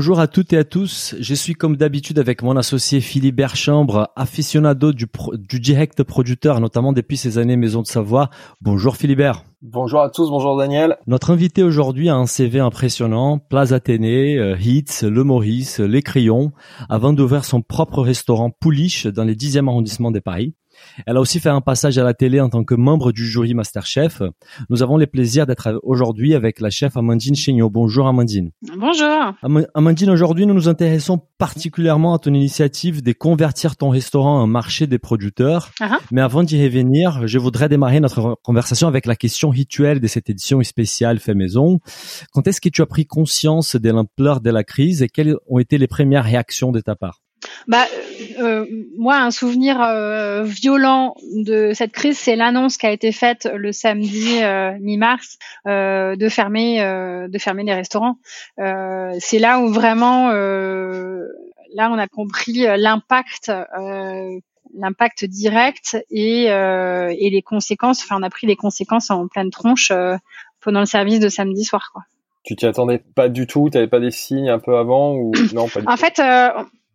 Bonjour à toutes et à tous. Je suis comme d'habitude avec mon associé Philippe Chambre, aficionado du, du direct producteur, notamment depuis ces années Maison de Savoie. Bonjour Philibert. Bonjour à tous, bonjour Daniel. Notre invité aujourd'hui a un CV impressionnant, Place Athénée, euh, Hits, Le Maurice, Les Crayons, avant d'ouvrir son propre restaurant Pouliche dans les 10e arrondissement de Paris. Elle a aussi fait un passage à la télé en tant que membre du jury Masterchef. Nous avons le plaisir d'être aujourd'hui avec la chef Amandine Chéniaud. Bonjour Amandine. Bonjour. Amandine, aujourd'hui nous nous intéressons particulièrement à ton initiative de convertir ton restaurant en marché des producteurs. Uh-huh. Mais avant d'y revenir, je voudrais démarrer notre conversation avec la question rituelle de cette édition spéciale Fait Maison. Quand est-ce que tu as pris conscience de l'ampleur de la crise et quelles ont été les premières réactions de ta part? Bah, euh, moi, un souvenir euh, violent de cette crise, c'est l'annonce qui a été faite le samedi euh, mi-mars de fermer, de fermer les restaurants. c'est là où vraiment, là, on a compris l'impact l'impact direct et, et les conséquences. Enfin, on a pris les conséquences en pleine tronche pendant le service de samedi soir. Quoi. Tu t'y attendais pas du tout? Tu n'avais pas des signes un peu avant ou non pas du En fait,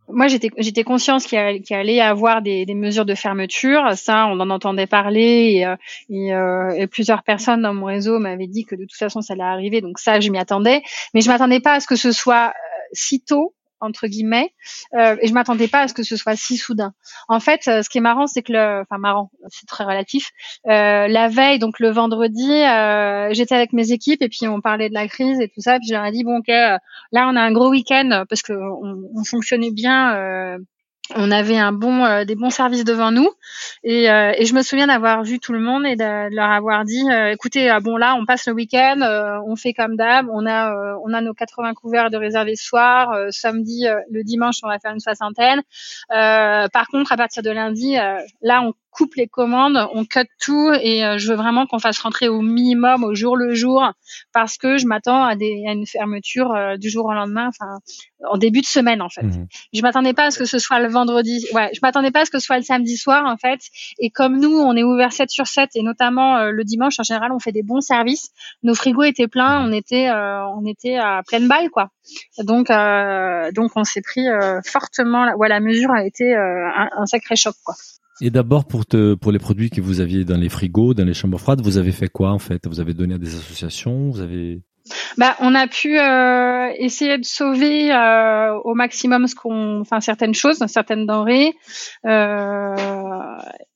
moi, j'étais j'étais consciente qu'il y, allait y avoir des, mesures de fermeture. Ça, on en entendait parler et, euh, euh, et plusieurs personnes dans mon réseau m'avaient dit que de toute façon, ça allait arriver. Donc ça, je m'y attendais. Mais je m'attendais pas à ce que ce soit euh, si tôt entre guillemets, euh, et je m'attendais pas à ce que ce soit si soudain. En fait, euh, ce qui est marrant, c'est que le, enfin marrant, c'est très relatif. Euh, la veille, donc le vendredi, euh, j'étais avec mes équipes et puis on parlait de la crise et tout ça. Puis je leur ai dit bon ok, là on a un gros week-end parce que on, on fonctionnait bien on avait un bon, euh, des bons services devant nous, et, euh, et je me souviens d'avoir vu tout le monde et de, leur avoir dit, euh, écoutez, ah bon là, on passe le week-end, on fait comme d'hab, on a, on a nos 80 couverts de réservés ce soir, samedi, le dimanche, on va faire une soixantaine. par contre, à partir de lundi, là, on coupe les commandes, on cut tout et je veux vraiment qu'on fasse rentrer au minimum au jour le jour parce que je m'attends à, des, à une fermeture du jour au lendemain, enfin en début de semaine en fait. Mmh. Je m'attendais pas à ce que ce soit le vendredi, ouais, je m'attendais pas à ce que ce soit le samedi soir en fait. Et comme nous, on est ouvert 7 sur 7 et notamment euh, le dimanche en général, on fait des bons services. Nos frigos étaient pleins, on était on était à pleine balle quoi. Donc donc on s'est pris fortement, ouais, la mesure a été un, un sacré choc quoi. Et d'abord pour te, pour les produits que vous aviez dans les frigos, dans les chambres froides, vous avez fait quoi en fait? Vous avez donné à des associations? Vous avez bah, on a pu euh, essayer de sauver euh, au maximum ce qu'on, enfin certaines choses, certaines denrées. Euh,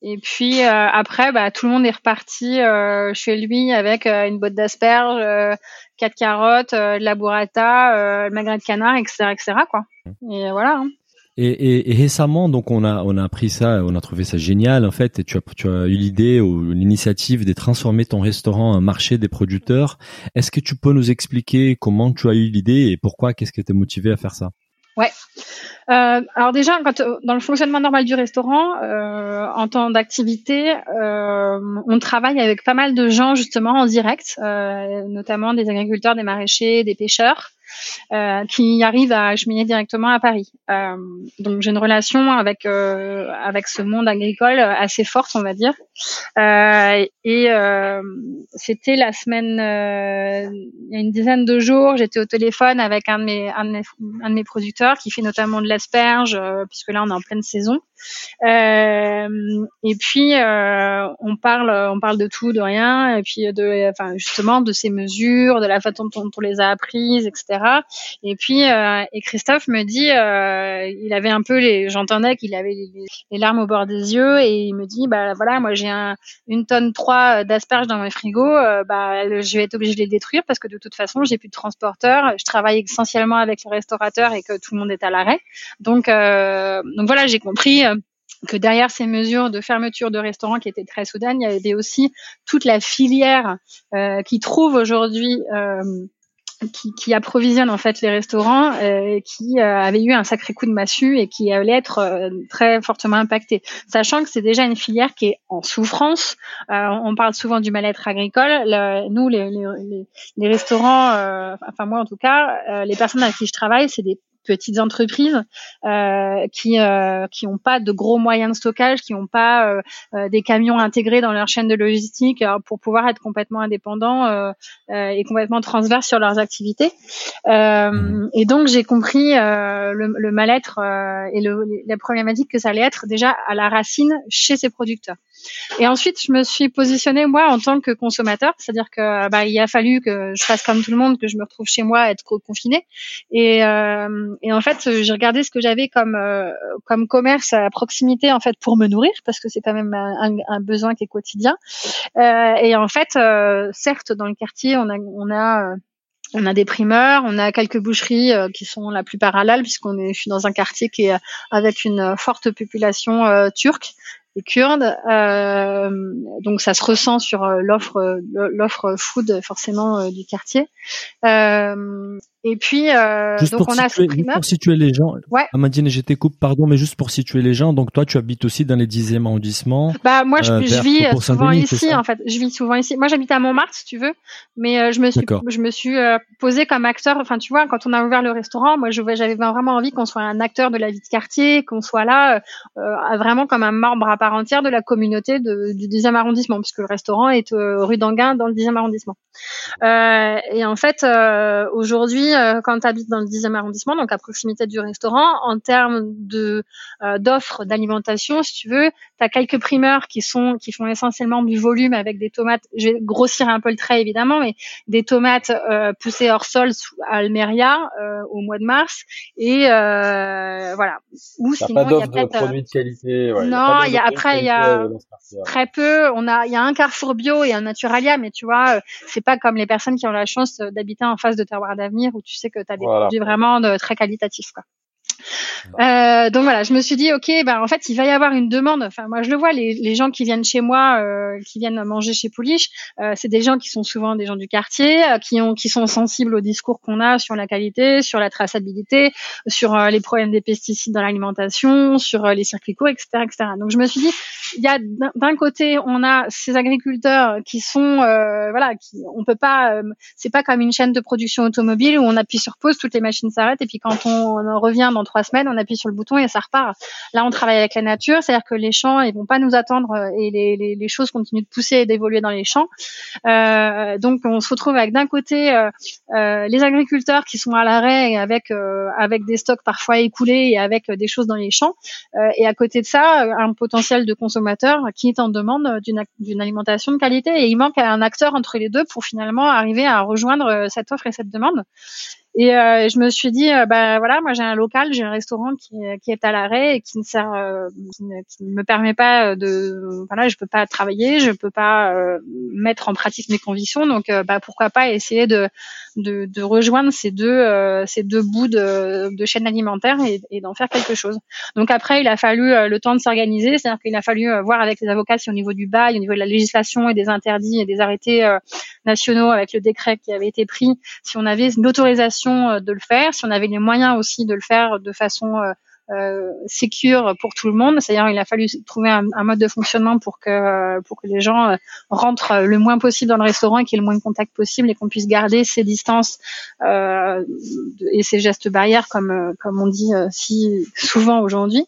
et puis euh, après, bah, tout le monde est reparti euh, chez lui avec euh, une botte d'asperges, quatre carottes, de la burrata, le magret de canard, etc., etc. Quoi. Mmh. Et voilà. Hein. Et, et, récemment, donc on a on a appris ça, on a trouvé ça génial en fait. Et tu as tu as eu l'idée ou l'initiative de transformer ton restaurant en marché des producteurs. Est-ce que tu peux nous expliquer comment tu as eu l'idée et pourquoi Qu'est-ce qui t'a motivé à faire ça? Ouais. Euh, alors déjà, quand, dans le fonctionnement normal du restaurant, euh, en temps d'activité, euh, on travaille avec pas mal de gens justement en direct, euh, notamment des agriculteurs, des maraîchers, des pêcheurs. Euh, qui arrive à cheminer directement à Paris. Euh, donc j'ai une relation avec euh, avec ce monde agricole assez forte, on va dire. et c'était la semaine, il y a une dizaine de jours, j'étais au téléphone avec un de mes un de mes, un de mes producteurs qui fait notamment de l'asperge, puisque là on est en pleine saison. Euh, et puis euh, on parle, on parle de tout, de rien, et puis de, enfin justement de ces mesures, de la façon dont on les a apprises, etc. Et puis euh, et Christophe me dit, il avait un peu les, j'entendais qu'il avait les, larmes au bord des yeux, et il me dit, bah voilà, moi j'ai un, une tonne 3 d'asperges dans mes frigos, bah je vais être obligé de les détruire parce que de toute façon j'ai plus de transporteur, je travaille essentiellement avec les restaurateurs et que tout le monde est à l'arrêt. Donc donc voilà, j'ai compris que derrière ces mesures de fermeture de restaurants qui étaient très soudaines, il y avait aussi toute la filière euh, qui trouve aujourd'hui euh, qui, qui, approvisionne en fait les restaurants, euh, qui euh, avait eu un sacré coup de massue et qui allait être euh, très fortement impacté. Sachant que c'est déjà une filière qui est en souffrance. on parle souvent du mal-être agricole. nous, les, les, les restaurants, enfin moi en tout cas, les personnes avec qui je travaille, c'est des petites entreprises euh, qui euh, qui n'ont pas de gros moyens de stockage, qui n'ont pas euh, euh, des camions intégrés dans leur chaîne de logistique pour pouvoir être complètement indépendants et complètement transverses sur leurs activités. Mmh. et donc j'ai compris le, le mal-être et le, la problématique que ça allait être déjà à la racine chez ces producteurs. Et ensuite, je me suis positionnée moi en tant que consommateur, c'est-à-dire que bah, il a fallu que je fasse comme tout le monde, que je me retrouve chez moi, être confinée. Et, euh, et en fait, j'ai regardé ce que j'avais comme euh, comme commerce à proximité en fait pour me nourrir, parce que c'est quand même un, besoin qui est quotidien. Euh, et en fait, euh, certes, dans le quartier, on a on a on a des primeurs, on a quelques boucheries qui sont la plupart halal puisqu'on est je suis dans un quartier qui est avec une forte population turque les Kurdes. Euh, donc ça se ressent sur euh, euh, l'offre food forcément du quartier. Et puis, euh, donc on a situer, Juste pour situer les gens. Ouais. Amandine, j'étais coupe, pardon, mais juste pour situer les gens. Donc toi, tu habites aussi dans les 10e arrondissement. Bah moi, je, euh, je vis souvent ici, en fait. Je vis souvent ici. Moi, j'habite à Montmartre, si tu veux, mais euh, je me suis, je me suis euh, posée comme acteur. Enfin, tu vois, quand on a ouvert le restaurant, moi, j'avais vraiment envie qu'on soit un acteur de la vie de quartier, qu'on soit là, euh, vraiment comme un membre à part entière de la communauté de, du 10e arrondissement, puisque le restaurant est rue d'Anguin dans le 10e arrondissement. et en fait, aujourd'hui euh, quand tu habites dans le 10e arrondissement, donc à proximité du restaurant, en termes de euh, d'offres d'alimentation, si tu veux, tu as quelques primeurs qui sont qui font essentiellement du volume avec des tomates. Je vais grossir un peu le trait évidemment, mais des tomates euh, poussées hors sol sous Almeria au mois de mars et voilà. Ou sinon il y a de produits de qualité. Ouais, non, il y a, après il y a très peu. On a il y a un Carrefour bio et un Naturalia, mais tu vois, c'est pas comme les personnes qui ont la chance d'habiter en face de Terroir d'avenir où tu sais que tu as des produits vraiment de, très qualitatifs. Quoi. Euh, donc voilà, je me suis dit ok, bah en fait il va y avoir une demande. Enfin moi je le vois, les, les gens qui viennent chez moi, euh, qui viennent manger chez Pouliche, euh, c'est des gens qui sont souvent des gens du quartier, euh, qui ont, qui sont sensibles au discours qu'on a sur la qualité, sur la traçabilité, sur euh, les problèmes des pesticides dans l'alimentation, sur les circuits courts, etc., etc. Donc je me suis dit, il y a d'un côté on a ces agriculteurs qui sont voilà, qui on peut pas, c'est pas comme une chaîne de production automobile où on appuie sur pause, toutes les machines s'arrêtent et puis quand on, on revient dans trois semaines, on appuie sur le bouton et ça repart. Là, on travaille avec la nature, c'est-à-dire que les champs, ils vont pas nous attendre euh, et les, choses continuent de pousser et d'évoluer dans les champs. Euh, donc, on se retrouve avec d'un côté euh, les agriculteurs qui sont à l'arrêt avec avec des stocks parfois écoulés et avec des choses dans les champs, et à côté de ça, un potentiel de consommateur qui est en demande d'une alimentation de qualité. Et il manque un acteur entre les deux pour finalement arriver à rejoindre cette offre et cette demande. Et euh, je me suis dit, euh, bah voilà, moi j'ai un local, j'ai un restaurant qui, qui est à l'arrêt et qui ne sert, euh, qui, ne, me permet pas de, voilà, je peux pas travailler, je peux pas euh, mettre en pratique mes convictions, donc bah pourquoi pas essayer de de, de rejoindre ces deux ces deux bouts de, de chaîne alimentaire et, et d'en faire quelque chose. Donc après, il a fallu le temps de s'organiser, c'est-à-dire qu'il a fallu voir avec les avocats si au niveau du bail, au niveau de la législation et des interdits et des arrêtés nationaux avec le décret qui avait été pris, si on avait une autorisation euh, de le faire, si on avait les moyens aussi de le faire de façon euh, euh, sécure pour tout le monde. C'est-à-dire, il a fallu trouver un, mode de fonctionnement pour que pour que les gens rentrent le moins possible dans le restaurant et qu'il y ait le moins de contact possible et qu'on puisse garder ces distances euh, et ces gestes barrières comme comme on dit si souvent aujourd'hui.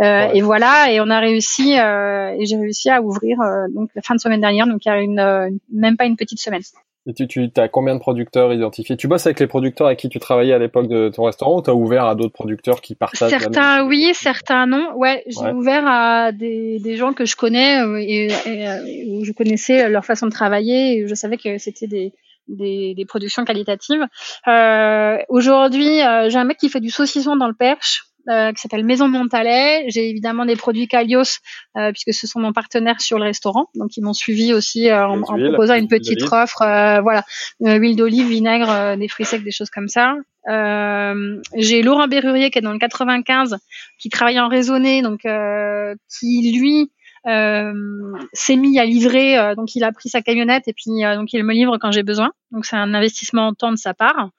Euh, Et voilà, et on a réussi et j'ai réussi à ouvrir donc la fin de semaine dernière, donc il y a une même pas une petite semaine. Et tu, tu as combien de producteurs identifiés? Tu bosses avec les producteurs avec qui tu travaillais à l'époque de ton restaurant ou tu as ouvert à d'autres producteurs qui partagent Certains oui, certains non. Ouais, j'ai ouvert à des, des, gens que je connais euh, et, euh, où je connaissais leur façon de travailler et je savais que c'était des, des, des, productions qualitatives. Euh, Aujourd'hui, euh, j'ai un mec qui fait du saucisson dans le Perche. Euh, qui s'appelle Maison Montalet. J'ai évidemment des produits Calios euh, puisque ce sont mon partenaire sur le restaurant. Donc ils m'ont suivi aussi euh, en, en, proposant une petite offre, voilà, huile d'olive, vinaigre, des fruits secs, des choses comme ça. J'ai Laurent Berrurier qui est dans le 95, qui travaille en raisonné, donc qui lui s'est mis à livrer. donc il a pris sa camionnette et puis donc il me livre quand j'ai besoin. Donc c'est un investissement en temps de sa part.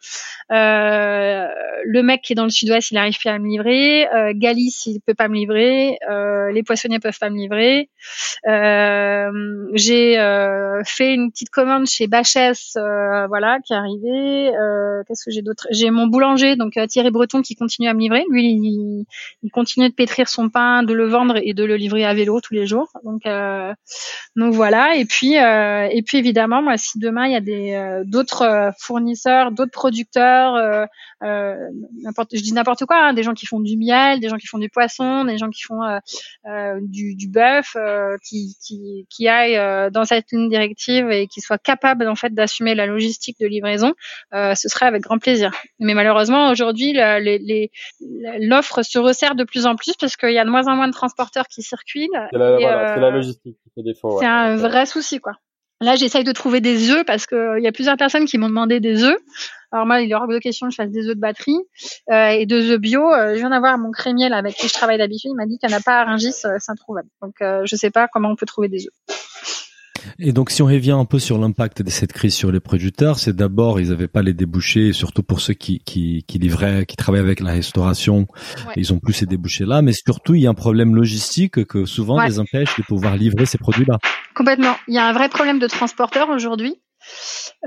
le mec qui est dans le sud-ouest, il arrive plus à me livrer. Galice, il peut pas me livrer. les poissonniers peuvent pas me livrer. j'ai fait une petite commande chez Bachès, voilà, qui est arrivée. Qu'est-ce que j'ai d'autre? J'ai mon boulanger, donc Thierry Breton, qui continue à me livrer. Lui, il, il, continue de pétrir son pain, de le vendre et de le livrer à vélo tous les jours. Donc, euh, donc voilà. Et puis, euh, et puis évidemment, moi, si demain il y a des euh, d'autres fournisseurs, d'autres producteurs, je dis n'importe quoi, hein, des gens qui font du miel, des gens qui font du poisson, des gens qui font du, du bœuf, qui, qui, qui aillent dans cette ligne directive et qui soient capables en fait d'assumer la logistique de livraison, ce serait avec grand plaisir. Mais malheureusement, aujourd'hui, l'offre se resserre de plus en plus parce qu'il y a de moins en moins de transporteurs qui circulent. La, euh, logistique qui fait défaut. C'est un vrai souci, quoi. Là, j'essaye de trouver des œufs parce qu'il y a plusieurs personnes qui m'ont demandé des œufs. Alors moi, il est hors de question que je fasse des œufs de batterie euh, et deux œufs bio. Euh, je viens d'avoir mon crémier là, avec qui je travaille d'habitude. Il m'a dit qu'il n'y en a pas à Rungis, euh, c'est introuvable. Donc, je sais pas comment on peut trouver des œufs. Et donc, si on revient un peu sur l'impact de cette crise sur les producteurs, c'est d'abord, ils n'avaient pas les débouchés, surtout pour ceux qui, qui, qui livraient, qui travaillaient avec la restauration, ils ont plus ces débouchés-là, mais surtout, il y a un problème logistique que souvent les empêche de pouvoir livrer ces produits-là. Complètement. Il y a un vrai problème de transporteur aujourd'hui.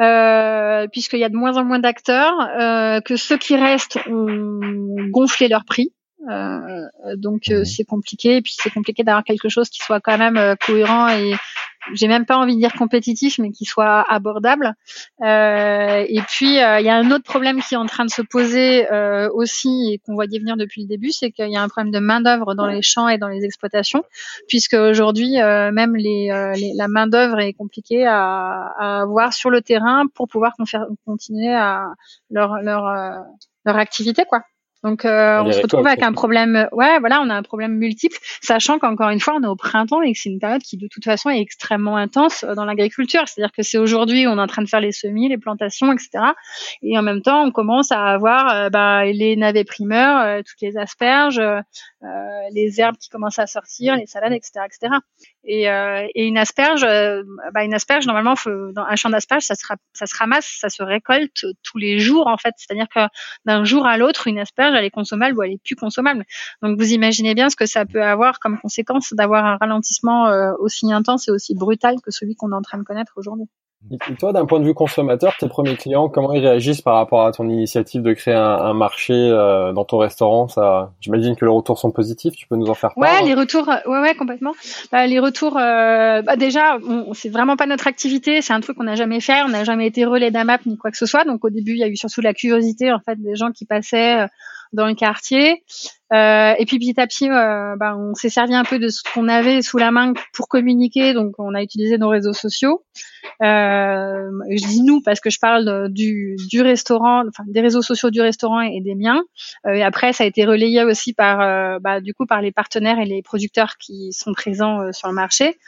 Euh, puisqu'il y a de moins en moins d'acteurs, euh, que ceux qui restent ont gonflé leur prix. Euh, donc euh, c'est compliqué et puis c'est compliqué d'avoir quelque chose qui soit quand même euh, cohérent et j'ai même pas envie de dire compétitif, mais qui soit abordable. Euh, et puis euh, il y a un autre problème qui est en train de se poser euh, aussi et qu'on voyait venir depuis le début, c'est qu'il y a un problème de main d'œuvre dans les champs et dans les exploitations, puisque aujourd'hui même les, la main d'œuvre est compliquée à, à, avoir sur le terrain pour pouvoir continuer à leur leur leur activité quoi. Donc euh, on, se retrouve avec un problème, ouais, voilà, on a un problème multiple, sachant qu'encore une fois, on est au printemps et que c'est une période qui de toute façon est extrêmement intense euh, dans l'agriculture. C'est-à-dire que c'est aujourd'hui, on est en train de faire les semis, les plantations, etc. Et en même temps, on commence à avoir euh, bah, les navets primeurs, toutes les asperges, les herbes qui commencent à sortir, les salades, etc., etc. Et, euh, et une asperge, euh, bah une asperge normalement, faut, dans un champ d'asperges, ça se, ça se ramasse, ça se récolte tous les jours en fait. C'est-à-dire que d'un jour à l'autre, une asperge, elle est consommable ou elle est plus consommable. Donc vous imaginez bien ce que ça peut avoir comme conséquence d'avoir un ralentissement euh, aussi intense et aussi brutal que celui qu'on est en train de connaître aujourd'hui. Et toi, d'un point de vue consommateur, tes premiers clients, comment ils réagissent par rapport à ton initiative de créer un, marché euh, dans ton restaurant? Ça, j'imagine que les retours sont positifs. Tu peux nous en faire part Ouais, les retours, ouais, ouais, complètement. Bah, les retours, euh, bah, déjà, c'est vraiment pas notre activité. C'est un truc qu'on n'a jamais fait. On n'a jamais été relais d'AMAP ni quoi que ce soit. Donc au début, il y a eu surtout la curiosité en fait des gens qui passaient euh, dans le quartier. Euh, et puis petit à petit, euh, bah, on s'est servi un peu de ce qu'on avait sous la main pour communiquer. Donc on a utilisé nos réseaux sociaux. Euh, je dis nous parce que je parle du, du restaurant, enfin des réseaux sociaux du restaurant et des miens. Euh, et après, ça a été relayé aussi par, euh, bah, du coup, par les partenaires et les producteurs qui sont présents euh, sur le marché.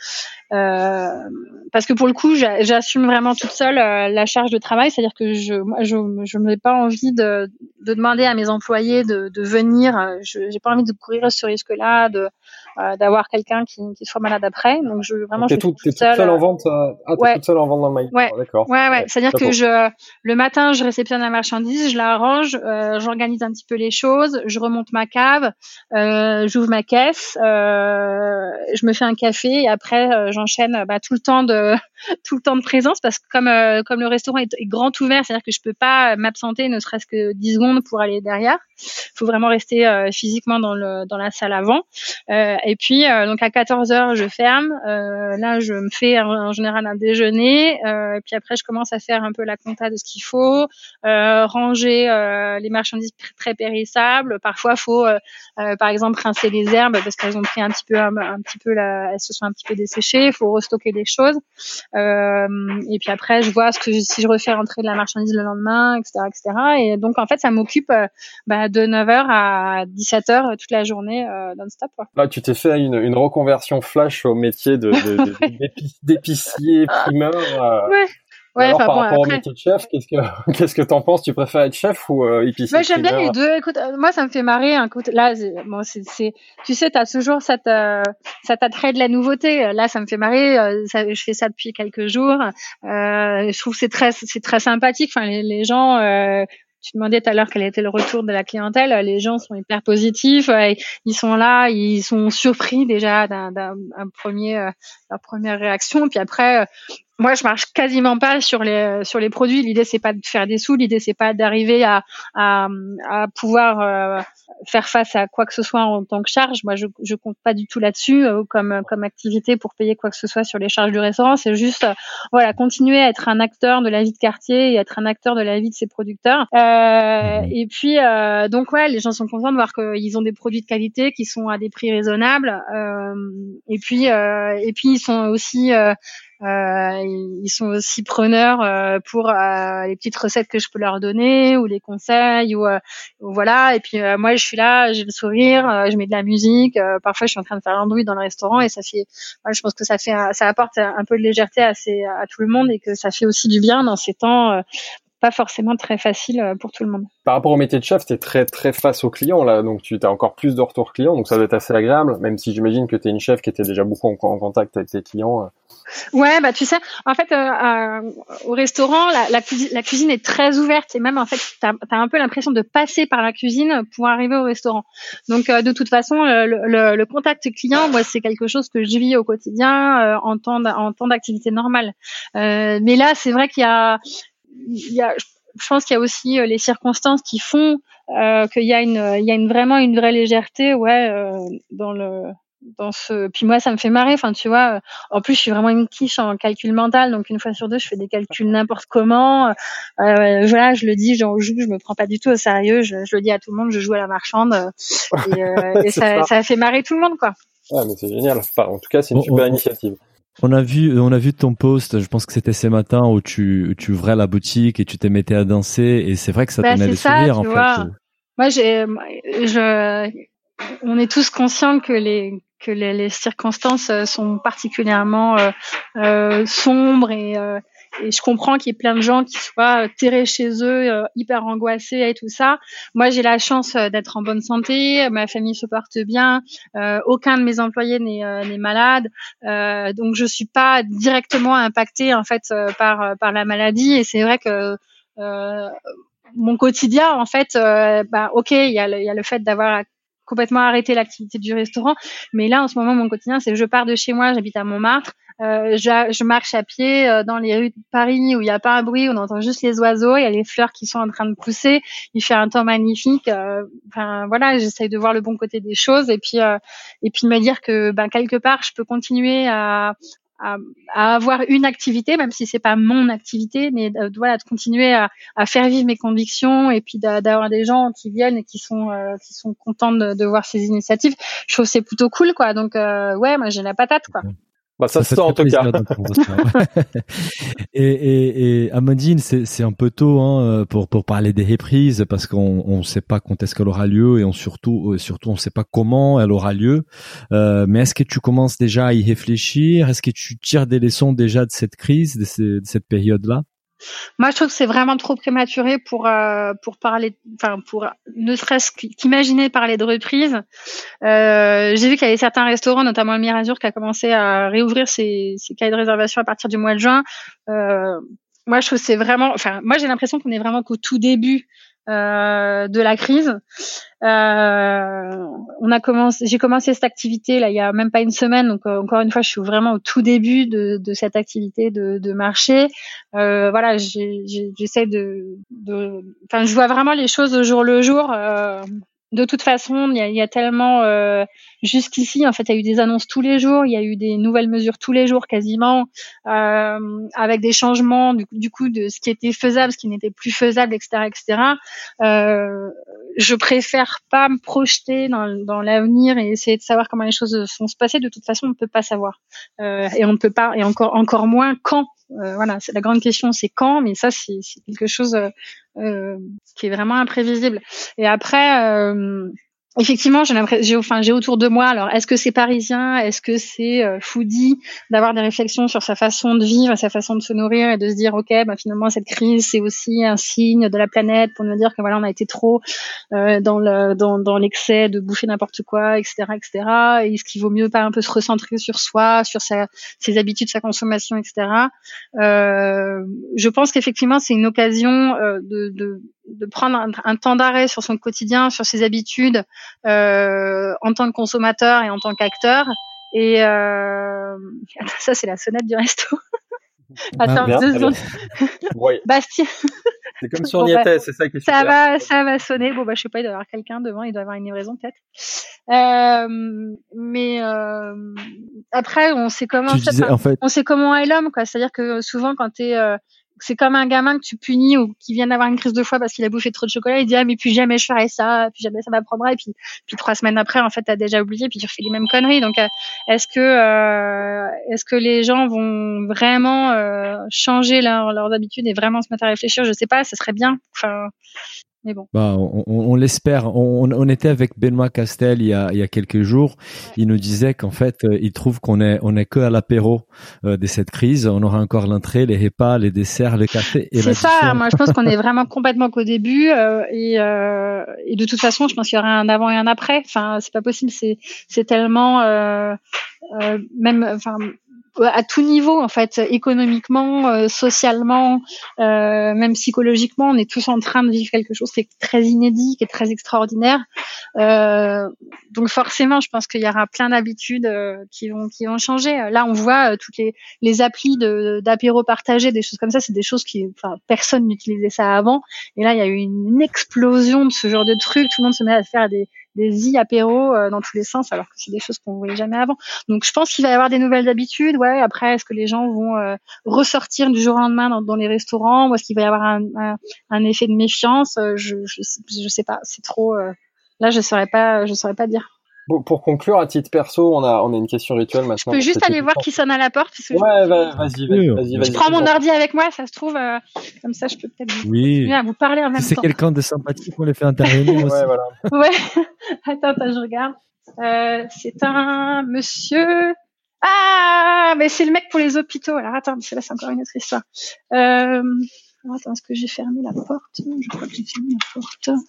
parce que pour le coup, j'assume vraiment toute seule la charge de travail, c'est-à-dire que je, moi, je, je n'ai pas envie de, de, demander à mes employés de, de venir. Je, j'ai pas envie de courir ce risque-là, de euh, d'avoir quelqu'un qui, qui, soit malade après. Donc je vraiment je suis toute, toute, seule. en vente. Euh, ah, ouais. Toute seule en le mail. Ouais. D'accord. Ouais, ouais. C'est-à-dire que je le matin, je réceptionne la marchandise, je la range, euh, j'organise un petit peu les choses, je remonte ma cave, euh, j'ouvre ma caisse, euh, je me fais un café et après euh, j'enchaîne bah, tout le temps de tout le temps de présence parce que comme comme le restaurant est, grand ouvert, c'est-à-dire que je peux pas m'absenter ne serait-ce que 10 secondes pour aller derrière. Il faut vraiment rester physiquement dans le dans la salle avant. Euh, et puis euh, donc à 14 heures je ferme. Euh, là je me fais en, général un déjeuner. et puis après je commence à faire un peu la compta de ce qu'il faut, ranger les marchandises très périssables. Parfois faut par exemple rincer les herbes parce qu'elles ont pris un petit peu un, petit peu la, elles se sont un petit peu desséchées. Il faut restocker des choses. Et puis après je vois ce que si je refais rentrer de la marchandise le lendemain, etc., etc. Et donc en fait ça m'occupe bah, de 9h à 17h toute la journée euh, non-stop. Là, tu t'es fait une, une, reconversion flash au métier de, d'épicier primeur. Euh. Ouais. Ouais, Alors, par rapport au métier de chef, qu'est-ce que qu'est-ce que t'en penses? Tu préfères être chef ou euh, épicier Moi, j'aime bien les deux. Écoute, euh, moi, ça me fait marrer. Un là, bon, c'est, tu sais, t'as toujours cette, euh, cet attrait de la nouveauté. Là, ça me fait marrer. Euh, ça, je fais ça depuis quelques jours. Euh, je trouve c'est très, c'est très sympathique. Enfin, les, les gens. Euh, tu demandais tout à l'heure quel était le retour de la clientèle. Les gens sont hyper positifs. Ils sont là, ils sont surpris déjà d'un, premier, leur première réaction. Puis après, moi, je marche quasiment pas sur les sur les produits. L'idée c'est pas de faire des sous. L'idée c'est pas d'arriver à, à, à pouvoir euh, faire face à quoi que ce soit en tant que charge. Moi, je je compte pas du tout là-dessus euh, comme comme activité pour payer quoi que ce soit sur les charges du restaurant. C'est juste euh, voilà continuer à être un acteur de la vie de quartier et être un acteur de la vie de ses producteurs. Mhm. et puis donc ouais, les gens sont contents de voir qu'ils ont des produits de qualité qui sont à des prix raisonnables. et puis et puis ils sont aussi euh, ils sont aussi preneurs euh, pour euh, les petites recettes que je peux leur donner ou les conseils ou, voilà. Et puis moi, je suis là, j'ai le sourire, je mets de la musique. parfois, je suis en train de faire l'andouille dans le restaurant et ça fait. je pense que ça fait, ça apporte un peu de légèreté à, à tout le monde et que ça fait aussi du bien dans ces temps pas forcément très facile euh, pour tout le monde. Par rapport au métier de chef, tu es très très face aux clients là, donc tu as encore plus de retours clients, donc ça doit être assez agréable, même si j'imagine que tu es une chef qui était déjà beaucoup en, contact avec tes clients. Euh. Ouais, bah tu sais, en fait, euh, au restaurant, la, la, cuisine, est très ouverte et même en fait, tu as, un peu l'impression de passer par la cuisine pour arriver au restaurant. Donc de toute façon, le, le, contact client, moi, c'est quelque chose que je vis au quotidien en temps d'activité normale. mais là, c'est vrai qu'il y a il y a, je pense qu'il y a aussi euh, les circonstances qui font euh, qu'il y a une, il y a une vraiment une vraie légèreté, ouais, euh, dans le dans ce puis moi ça me fait marrer enfin tu vois en plus je suis vraiment une quiche en calcul mental donc une fois sur deux je fais des calculs n'importe comment euh, voilà je le dis j'en joue je me prends pas du tout au sérieux je, je, le dis à tout le monde je joue à la marchande et, euh, et ça, ça. fait marrer tout le monde quoi. Ouais mais c'est génial. Enfin, en tout cas c'est une super initiative on a vu, on a vu ton post. Je pense que c'était ce matin où tu, tu ouvrais la boutique et tu t'es mettais à danser. Et c'est vrai que ça bah, donnait des souvenirs en fait. Moi, j'ai, je, on est tous conscients que les que les, les circonstances sont particulièrement euh, euh, sombres et euh, et je comprends qu'il y ait plein de gens qui soient euh, terrés chez eux, euh, hyper angoissés et tout ça. Moi, j'ai la chance euh, d'être en bonne santé, ma famille se porte bien, aucun de mes employés n'est malade, donc je suis pas directement impactée en fait par par la maladie. Et c'est vrai que mon quotidien, en fait, bah, ok, il y a le, il y a le fait d'avoir complètement arrêté l'activité du restaurant, mais là, en ce moment, mon quotidien, c'est je pars de chez moi, j'habite à Montmartre, euh, je, je, marche à pied euh, dans les rues de Paris où il n'y a pas un bruit, on entend juste les oiseaux, il y a les fleurs qui sont en train de pousser, il fait un temps magnifique. Euh, voilà, j'essaye de voir le bon côté des choses et puis et puis me dire que ben quelque part je peux continuer à, à, à, avoir une activité, même si c'est pas mon activité, mais voilà, de continuer à, à, faire vivre mes convictions et puis d'avoir des gens qui viennent et qui sont qui sont contents de, de, voir ces initiatives. Je trouve c'est plutôt cool, quoi. Donc ouais, moi j'ai la patate, quoi. Bah, ça, ça se en tout cas. et, et, et Amandine, c'est un peu tôt hein, pour pour parler des reprises parce qu'on on sait pas quand est-ce qu'elle aura lieu et on surtout euh, surtout on sait pas comment elle aura lieu. Euh, mais est-ce que tu commences déjà à y réfléchir? Est-ce que tu tires des leçons déjà de cette crise, de, de cette période-là? Moi, je trouve que c'est vraiment trop prématuré pour euh, pour parler, enfin pour ne serait-ce qu'imaginer parler de reprise. Euh, J'ai vu qu'il y avait certains restaurants, notamment le Mirazur, qui a commencé à réouvrir ses, ses cahiers de réservation à partir du mois de juin. Euh, moi, je trouve c'est vraiment, enfin, moi j'ai l'impression qu'on est vraiment qu'au tout début euh, de la crise. Euh, on a commencé, j'ai commencé cette activité là il y a même pas une semaine, donc euh, encore une fois, je suis vraiment au tout début de, de cette activité de, de marché. Euh, voilà, j'essaie de, de, enfin, je vois vraiment les choses au jour le jour. De toute façon, il y a, y a, tellement euh, jusqu'ici, en fait, il y a eu des annonces tous les jours, il y a eu des nouvelles mesures tous les jours quasiment, euh, avec des changements du, du, coup de ce qui était faisable, ce qui n'était plus faisable, etc., etc. Euh, je préfère pas me projeter dans, dans l'avenir et essayer de savoir comment les choses vont se passer. De toute façon, on ne peut pas savoir euh, et on ne peut pas et encore encore moins quand. Euh, voilà, c'est la grande question, c'est quand, mais ça c'est quelque chose euh, qui est vraiment imprévisible. Et après, effectivement, j'ai enfin, j'ai autour de moi. Alors, est-ce que c'est parisien? Est-ce que c'est euh, foodie? D'avoir des réflexions sur sa façon de vivre, sa façon de se nourrir et de se dire, ok, bah, finalement, cette crise, c'est aussi un signe de la planète pour nous dire que voilà, on a été trop euh, dans le dans, dans l'excès de bouffer n'importe quoi, etc., etc. Et est-ce qu'il vaut mieux pas un peu se recentrer sur soi, sur sa, ses habitudes, sa consommation, etc. Euh, je pense qu'effectivement, c'est une occasion euh, de, de de prendre un, temps d'arrêt sur son quotidien, sur ses habitudes euh, en tant que consommateur et en tant qu'acteur. Et euh... ça, c'est la sonnette du resto. Attends, deux secondes. Bastien. C'est comme si on y était, c'est ça qui est Ça va, ça va sonner. Bon, bah, je sais pas, il doit y avoir quelqu'un devant, il doit y avoir une livraison peut-être. Euh, mais euh, après, on sait comment, en fait... on sait comment est l'homme, quoi. C'est-à-dire que souvent, quand t'es euh, c'est comme un gamin que tu punis ou qui vient d'avoir une crise de foie parce qu'il a bouffé trop de chocolat, il dit ah mais plus jamais je ferai ça, plus jamais ça m'apprendra. Et puis trois semaines après en fait t'as déjà oublié puis tu refais les mêmes conneries. Donc euh, est-ce que euh, est-ce que les gens vont vraiment euh, changer leurs habitudes et vraiment se mettre à réfléchir? Je sais pas ce serait bien bon. Bah, on, l'espère. On, était avec Benoît Castel il y a, il y a quelques jours. Il nous disait qu'en fait, euh, il trouve qu'on est, on est que à l'apéro euh, de cette crise. On aura encore l'entrée, les repas, les desserts, le café C'est ça. Moi, je pense qu'on est vraiment complètement qu'au début. Euh, et, et, de toute façon, je pense qu'il y aura un avant et un après. Enfin, c'est pas possible. C'est, c'est tellement même, enfin à tout niveau en fait, économiquement, euh, socialement, euh, même psychologiquement, on est tous en train de vivre quelque chose qui est très inédit, qui est très extraordinaire. Euh, donc forcément, je pense qu'il y aura plein d'habitudes qui vont qui vont changer. Là, on voit toutes les les applis de d'apéro partagé, des choses comme ça, c'est des choses qui, enfin, personne n'utilisait ça avant. Et là, il y a eu une explosion de ce genre de trucs. Tout le monde se met à faire des des i apéros euh, dans tous les sens, alors que c'est des choses qu'on voyait jamais avant. Donc je pense qu'il va y avoir des nouvelles habitudes. Ouais, après est-ce que les gens vont euh, ressortir du jour au lendemain dans, dans les restaurants ou est-ce qu'il va y avoir un, un, un, effet de méfiance? Euh, je, je, je sais pas. C'est trop. là, je saurais pas. Je saurais pas dire. Bon, pour conclure, à titre perso, on a, on a une question rituelle maintenant. Je peux juste aller voir qui sonne à la porte. Parce que ouais, vas-y, vas-y, vas-y. Vas je prends mon ordi avec moi, ça se trouve, euh, comme ça, je peux peut-être oui. vous parler en même si temps. c'est quelqu'un de sympathique, on les fait intervenir aussi. Ouais, voilà. ouais. attends, attends, je regarde. Euh, c'est un monsieur. Ah, mais c'est le mec pour les hôpitaux. Alors attends, c'est là, c'est encore une autre histoire. Euh, attends, est-ce que j'ai fermé la porte? Je crois que j'ai fermé la porte.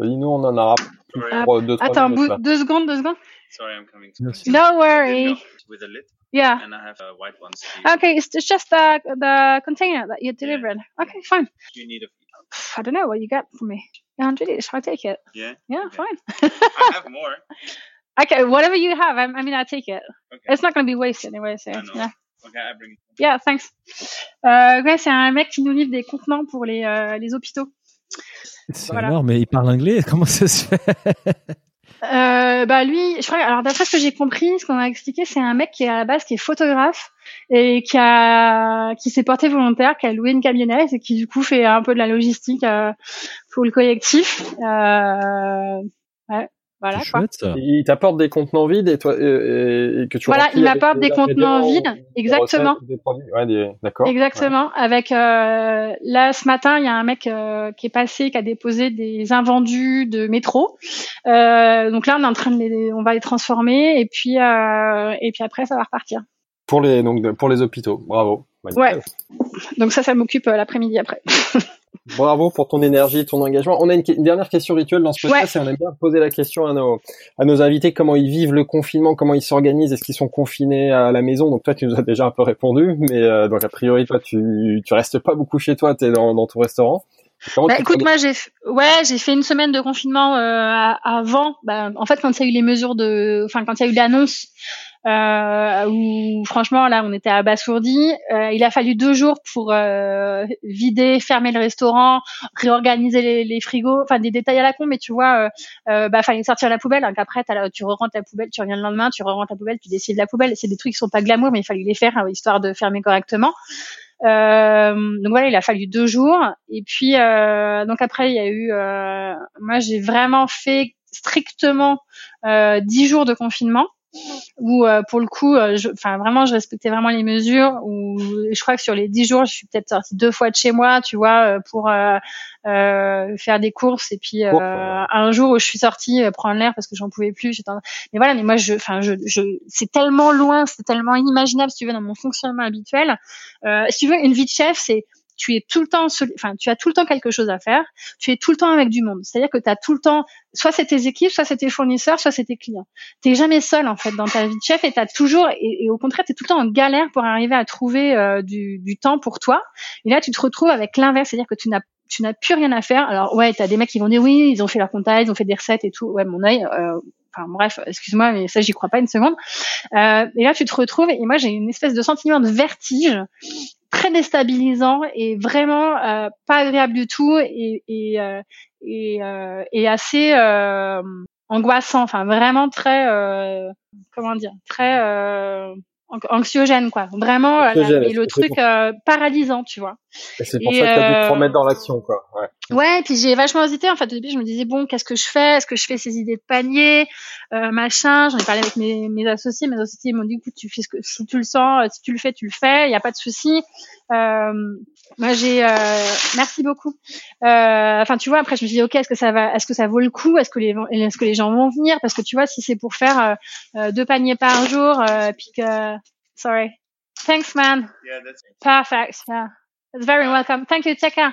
Nous, on en aura uh, pour deux, Attends, minutes, deux secondes, deux secondes. Sorry, I'm coming. No worry. With a lid. Yeah. And I have uh, white ones. Okay, it's, it's just the the container that you delivered. Yeah. Okay, fine. Do you need a? I don't know what you got for me. 100 each. I take it. Yeah? Yeah, okay. fine. I have more. Okay, whatever you have, I, I mean, I take it. Okay. It's not going to be wasted anyway, so yeah. Okay, I bring it. Yeah, thanks. Euh, ouais, c'est un mec qui nous livre des contenants pour les, euh, les hôpitaux. C'est voilà. mais il parle anglais, comment ça se fait? Euh, bah lui, je crois. Alors d'après ce que j'ai compris, ce qu'on a expliqué, c'est un mec qui est à la base qui est photographe et qui a qui s'est porté volontaire, qui a loué une camionnette et qui du coup fait un peu de la logistique euh, pour le collectif. Euh, ouais. Voilà. Quoi. Il t'apporte des contenants vides et toi et, que tu Voilà, il m'apporte des contenants vides, exactement. ouais, d'accord. Exactement. Avec euh, là ce matin, il y a un mec euh, qui est passé, qui a déposé des invendus de métro. Euh, donc là, on est en train de les, on va les transformer et puis euh, et puis après, ça va repartir. Pour les donc pour les hôpitaux, bravo. Ouais. Donc ça, ça m'occupe euh, l'après-midi après. Bravo pour ton énergie, ton engagement. On a une, dernière question rituelle dans ce podcast et on aime bien poser la question à nos, à nos invités comment ils vivent le confinement, comment ils s'organisent, est-ce qu'ils sont confinés à la maison? Donc toi, tu nous as déjà un peu répondu, mais euh, donc a priori, toi, tu, tu restes pas beaucoup chez toi, tu es dans, dans ton restaurant. Bah, écoute, moi j'ai ouais j'ai fait une semaine de confinement euh, avant. Bah, en fait, quand il y a eu les mesures de, enfin quand il y a eu l'annonce où franchement là on était abasourdis. Euh, il a fallu deux jours pour euh, vider, fermer le restaurant, réorganiser les, les, frigos, enfin des détails à la con, mais tu vois, euh, euh bah fallait sortir la poubelle. Donc après tu re-rentres la poubelle, tu reviens le lendemain, tu re-rentres la poubelle, tu décides la poubelle. C'est des trucs qui sont pas glamour, mais il fallait les faire hein, histoire de fermer correctement. Euh, donc voilà, il a fallu deux jours. Et puis euh, donc après il y a eu, euh, moi j'ai vraiment fait strictement dix jours de confinement. Où euh, pour le coup, enfin vraiment, je respectais vraiment les mesures. Où je crois que sur les dix jours, je suis peut-être sortie deux fois de chez moi, tu vois, pour faire des courses. Et puis un jour où je suis sortie prendre l'air parce que j'en pouvais plus. Mais voilà, mais moi, je, enfin, je, je c'est tellement loin, c'est tellement inimaginable si tu veux dans mon fonctionnement habituel. si tu veux, une vie de chef, c'est tu es tout le temps, enfin, tu as tout le temps quelque chose à faire. Tu es tout le temps avec du monde. C'est-à-dire que tu as tout le temps, soit c'est tes équipes, soit c'est tes fournisseurs, soit c'est tes clients. Tu jamais seul en fait dans ta vie de chef et tu as toujours, et, au contraire, tu es tout le temps en galère pour arriver à trouver euh, du, du, temps pour toi. Et là, tu te retrouves avec l'inverse, c'est-à-dire que tu n'as tu n'as plus rien à faire. Alors ouais, tu as des mecs qui vont dire oui, ils ont fait leur compta, ils ont fait des recettes et tout. Ouais, mon œil. Euh, enfin bref, excuse-moi, mais ça j'y crois pas une seconde. Euh, et là tu te retrouves et moi j'ai une espèce de sentiment de vertige très déstabilisant et vraiment euh, pas agréable du tout et euh, et, euh, et, assez euh, angoissant enfin vraiment très comment dire très anxiogène quoi vraiment et le truc paralysant tu vois c'est pour ça que tu as dû te remettre dans l'action quoi ouais Ouais, puis j'ai vachement hésité. En fait, au début, je me disais bon, qu'est-ce que je fais? Est-ce que je fais ces idées de panier, euh, machin J'en ai parlé avec mes, mes associés. Mes associés m'ont dit écoute, tu fais ce que si tu le sens, si tu le fais, tu le fais. Il n'y a pas de souci. Euh, moi, j'ai euh, merci beaucoup. Euh, enfin, tu vois, après, je me suis dit ok, est-ce que ça va Est-ce que ça vaut le coup? Est-ce que les est-ce que les gens vont venir? Parce que tu vois, si c'est pour faire euh, deux paniers par jour, puis que sorry, thanks man, yeah, that's perfect, yeah. It's very welcome. Thank you. Care.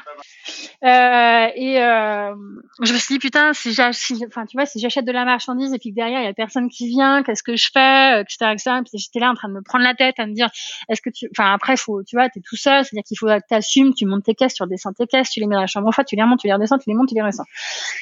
Euh, et euh, je me suis dit putain, si j'achète, de la marchandise et puis derrière il y a personne qui vient, qu'est-ce que je fais, etc., etc. Et j'étais là en train de me prendre la tête à me dire, est-ce que tu, enfin après faut, tu vois, t'es tout seul, c'est-à-dire qu'il faut que t'assumes, tu montes tes caisses, tu redescends tes caisses, tu les mets dans la chambre en fait, tu les remontes, tu les redescends, tu les montes, tu les redescends.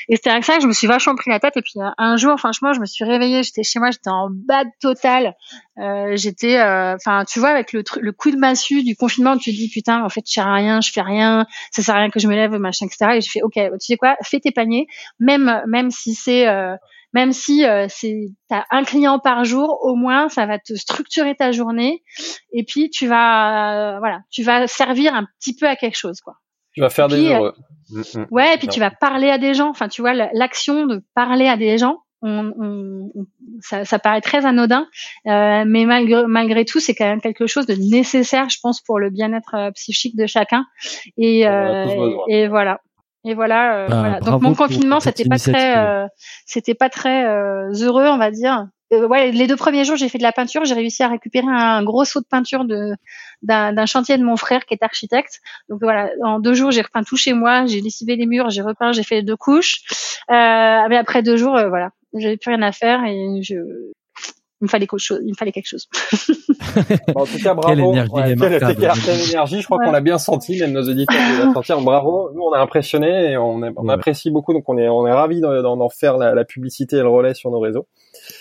Et c'était avec ça que je me suis vachement pris la tête. Et puis un jour, franchement, je me suis réveillée, j'étais chez moi, j'étais en bad total. Euh, j'étais, euh, enfin tu vois, avec le, le coup de massue du confinement, tu te dis putain, en fait, je rien, je fais rien, ça sert à rien que je me lève, machin, etc. Et je fais, ok, tu sais quoi, fais tes paniers, même même si c'est euh, même si euh, c'est t'as un client par jour, au moins ça va te structurer ta journée et puis tu vas euh, voilà, tu vas servir un petit peu à quelque chose quoi. Tu vas faire des heureux. Mm, mm. ouais, et puis tu vas parler à des gens. Enfin, tu vois, l'action de parler à des gens, on, on, ça, ça, paraît très anodin, euh, mais malgré, malgré tout, c'est quand même quelque chose de nécessaire, je pense, pour le bien-être euh, psychique de chacun. Et, euh, et voilà. Et voilà. Euh, bah, voilà. Donc mon confinement, c'était pas très, euh, c'était pas très heureux, on va dire. ouais, les deux premiers jours, j'ai fait de la peinture. J'ai réussi à récupérer un gros saut de peinture de d'un chantier de mon frère qui est architecte. Donc voilà, en deux jours, j'ai repeint tout chez moi. J'ai lessivé les murs, j'ai repeint, j'ai fait deux couches. mais après deux jours, voilà, j'avais plus rien à faire et je il me fallait quelque chose. Il me fallait quelque chose. en tout cas, bravo. Quelle énergie, ouais, quelle, quelle, énergie. Je crois qu'on l'a bien senti, même nos auditeurs l'ont senti. Bravo. Nous, on a impressionné et on, on apprécie beaucoup. Donc, on est, on est ravis d'en faire la, la, publicité et le relais sur nos réseaux.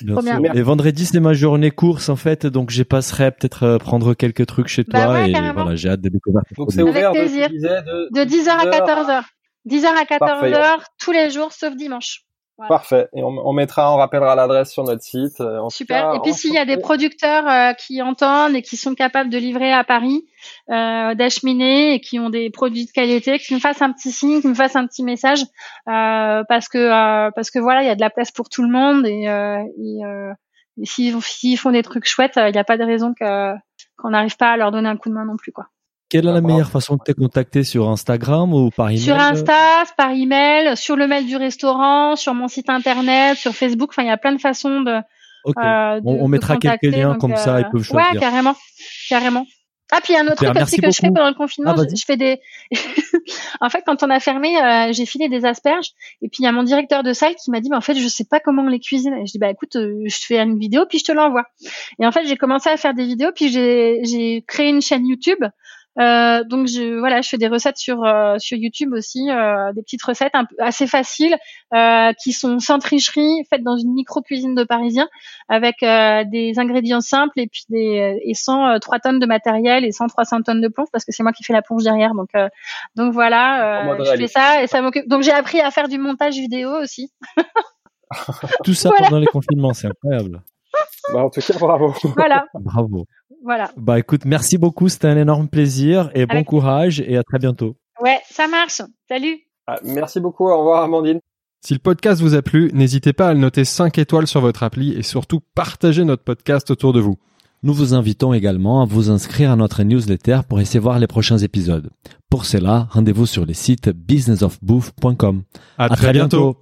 Bien sûr. Et vendredi, c'est ma journée course, en fait. Donc, j'y passerai peut-être euh, prendre quelques trucs chez bah toi. et voilà, j'ai hâte de découvrir. Donc, c'est ouvert de, de, de 10h à 14h. 10h à 14h, tous les jours, sauf dimanche. Parfait. Et on, mettra, on rappellera l'adresse sur notre site. Euh, Super. et puis s'il y a des producteurs euh, qui entendent et qui sont capables de livrer à Paris, euh, d'acheminer et qui ont des produits de qualité, qu'ils me fassent un petit signe, qu'ils me fassent un petit message, euh, parce que parce que voilà, il y a de la place pour tout le monde et, et s'ils font des trucs chouettes, il n'y a pas de raison que qu'on n'arrive pas à leur donner un coup de main non plus quoi. Quelle est la meilleure façon de te contacter sur Instagram ou par email Sur Insta, par email, sur le mail du restaurant, sur mon site internet, sur Facebook. Enfin, il y a plein de façons de. Ok. Euh, on, mettra quelques liens comme ça, ils peuvent choisir. Ouais, carrément, carrément. Ah puis il y a un autre truc aussi que je fais pendant le confinement, ah, je, fais des. en fait, quand on a fermé, euh, j'ai filé des asperges et puis il y a mon directeur de salle qui m'a dit, mais en fait, je sais pas comment on les cuisine. Et je dis bah écoute, euh, je fais une vidéo puis je te l'envoie. Et en fait, j'ai commencé à faire des vidéos puis j'ai créé une chaîne YouTube euh, donc je voilà, je fais des recettes sur euh, sur YouTube aussi, euh, des petites recettes un peu, assez faciles euh, qui sont sans tricherie, faites dans une micro cuisine de Parisien avec des ingrédients simples et puis des et sans 3 tonnes de matériel et sans 300 tonnes de plonge parce que c'est moi qui fais la plonge derrière. Donc donc voilà, je fais ça et ça m'occupe. Donc j'ai appris à faire du montage vidéo aussi. Tout ça pendant les confinements, c'est incroyable. Bah, en tout cas, bravo. Voilà. bravo. Voilà. Bah écoute, merci beaucoup, c'était un énorme plaisir et bon courage et à très bientôt. Ouais, ça marche. Salut. Ah, merci beaucoup, au revoir Amandine. Si le podcast vous a plu, n'hésitez pas à le noter 5 étoiles sur votre appli et surtout partagez notre podcast autour de vous. Nous vous invitons également à vous inscrire à notre newsletter pour essayer voir les prochains épisodes. Pour cela, rendez-vous sur le site businessofbooth.com. À, très, bientôt.